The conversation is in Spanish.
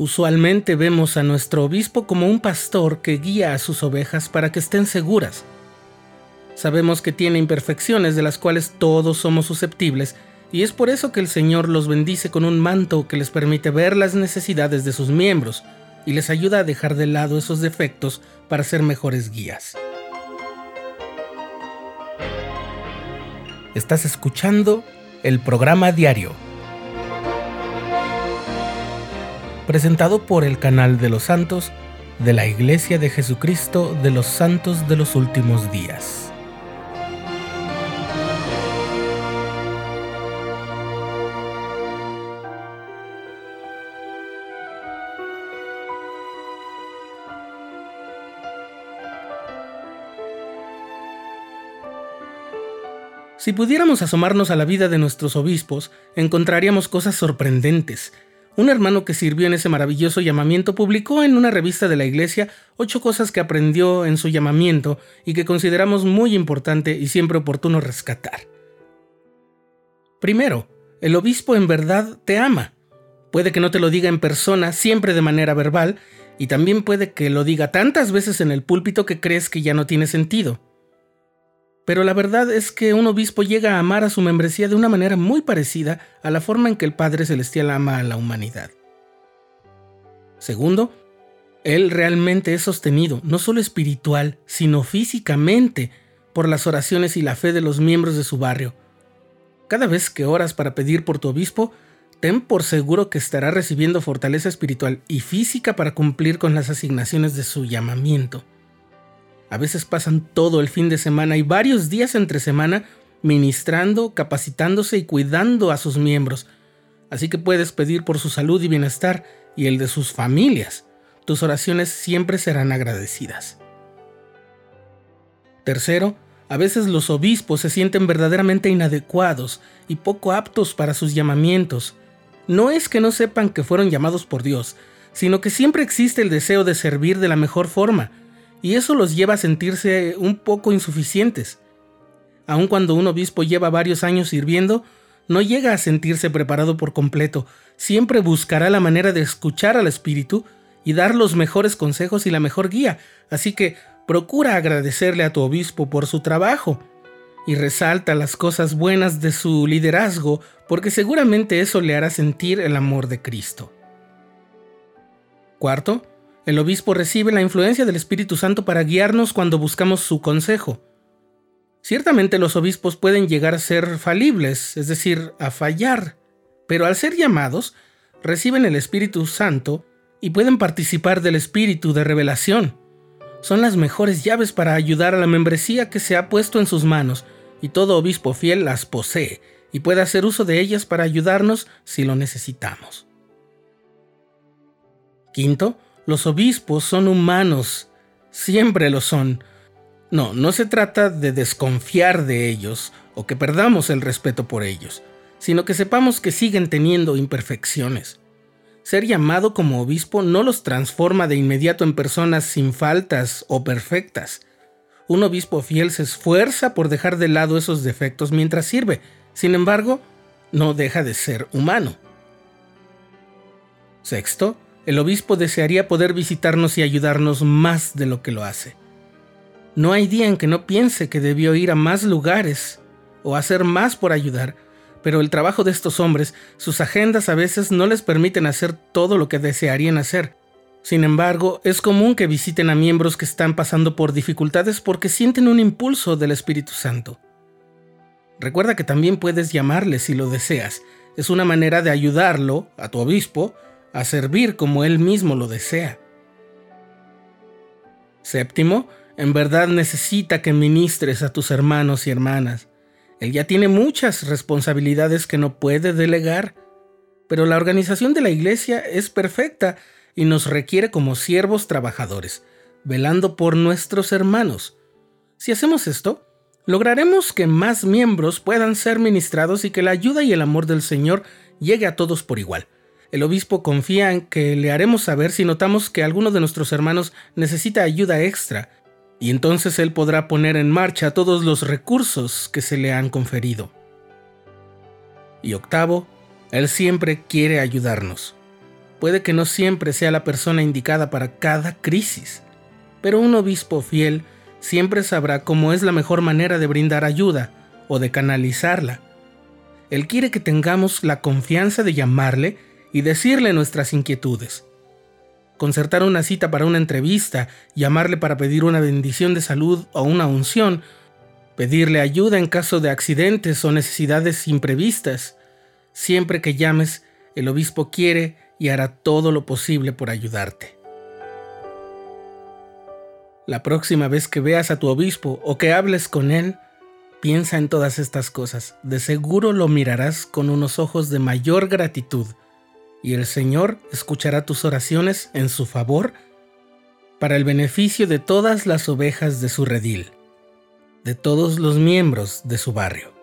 Usualmente vemos a nuestro obispo como un pastor que guía a sus ovejas para que estén seguras. Sabemos que tiene imperfecciones de las cuales todos somos susceptibles y es por eso que el Señor los bendice con un manto que les permite ver las necesidades de sus miembros y les ayuda a dejar de lado esos defectos para ser mejores guías. Estás escuchando el programa diario, presentado por el canal de los santos de la Iglesia de Jesucristo de los Santos de los Últimos Días. Si pudiéramos asomarnos a la vida de nuestros obispos, encontraríamos cosas sorprendentes. Un hermano que sirvió en ese maravilloso llamamiento publicó en una revista de la iglesia ocho cosas que aprendió en su llamamiento y que consideramos muy importante y siempre oportuno rescatar. Primero, el obispo en verdad te ama. Puede que no te lo diga en persona, siempre de manera verbal, y también puede que lo diga tantas veces en el púlpito que crees que ya no tiene sentido. Pero la verdad es que un obispo llega a amar a su membresía de una manera muy parecida a la forma en que el Padre Celestial ama a la humanidad. Segundo, él realmente es sostenido, no solo espiritual, sino físicamente, por las oraciones y la fe de los miembros de su barrio. Cada vez que oras para pedir por tu obispo, ten por seguro que estará recibiendo fortaleza espiritual y física para cumplir con las asignaciones de su llamamiento. A veces pasan todo el fin de semana y varios días entre semana ministrando, capacitándose y cuidando a sus miembros. Así que puedes pedir por su salud y bienestar y el de sus familias. Tus oraciones siempre serán agradecidas. Tercero, a veces los obispos se sienten verdaderamente inadecuados y poco aptos para sus llamamientos. No es que no sepan que fueron llamados por Dios, sino que siempre existe el deseo de servir de la mejor forma, y eso los lleva a sentirse un poco insuficientes. Aun cuando un obispo lleva varios años sirviendo, no llega a sentirse preparado por completo, siempre buscará la manera de escuchar al Espíritu y dar los mejores consejos y la mejor guía, así que procura agradecerle a tu obispo por su trabajo y resalta las cosas buenas de su liderazgo, porque seguramente eso le hará sentir el amor de Cristo. Cuarto, el obispo recibe la influencia del Espíritu Santo para guiarnos cuando buscamos su consejo. Ciertamente los obispos pueden llegar a ser falibles, es decir, a fallar, pero al ser llamados, reciben el Espíritu Santo y pueden participar del Espíritu de revelación. Son las mejores llaves para ayudar a la membresía que se ha puesto en sus manos, y todo obispo fiel las posee y puede hacer uso de ellas para ayudarnos si lo necesitamos. Quinto, los obispos son humanos, siempre lo son. No, no se trata de desconfiar de ellos o que perdamos el respeto por ellos, sino que sepamos que siguen teniendo imperfecciones. Ser llamado como obispo no los transforma de inmediato en personas sin faltas o perfectas. Un obispo fiel se esfuerza por dejar de lado esos defectos mientras sirve, sin embargo, no deja de ser humano. Sexto, el obispo desearía poder visitarnos y ayudarnos más de lo que lo hace. No hay día en que no piense que debió ir a más lugares o hacer más por ayudar, pero el trabajo de estos hombres, sus agendas a veces no les permiten hacer todo lo que desearían hacer. Sin embargo, es común que visiten a miembros que están pasando por dificultades porque sienten un impulso del Espíritu Santo. Recuerda que también puedes llamarle si lo deseas. Es una manera de ayudarlo, a tu obispo, a servir como Él mismo lo desea. Séptimo, en verdad necesita que ministres a tus hermanos y hermanas. Él ya tiene muchas responsabilidades que no puede delegar, pero la organización de la iglesia es perfecta y nos requiere como siervos trabajadores, velando por nuestros hermanos. Si hacemos esto, lograremos que más miembros puedan ser ministrados y que la ayuda y el amor del Señor llegue a todos por igual. El obispo confía en que le haremos saber si notamos que alguno de nuestros hermanos necesita ayuda extra, y entonces él podrá poner en marcha todos los recursos que se le han conferido. Y octavo, él siempre quiere ayudarnos. Puede que no siempre sea la persona indicada para cada crisis, pero un obispo fiel siempre sabrá cómo es la mejor manera de brindar ayuda o de canalizarla. Él quiere que tengamos la confianza de llamarle y decirle nuestras inquietudes. Concertar una cita para una entrevista, llamarle para pedir una bendición de salud o una unción, pedirle ayuda en caso de accidentes o necesidades imprevistas. Siempre que llames, el obispo quiere y hará todo lo posible por ayudarte. La próxima vez que veas a tu obispo o que hables con él, piensa en todas estas cosas. De seguro lo mirarás con unos ojos de mayor gratitud y el Señor escuchará tus oraciones en su favor para el beneficio de todas las ovejas de su redil, de todos los miembros de su barrio.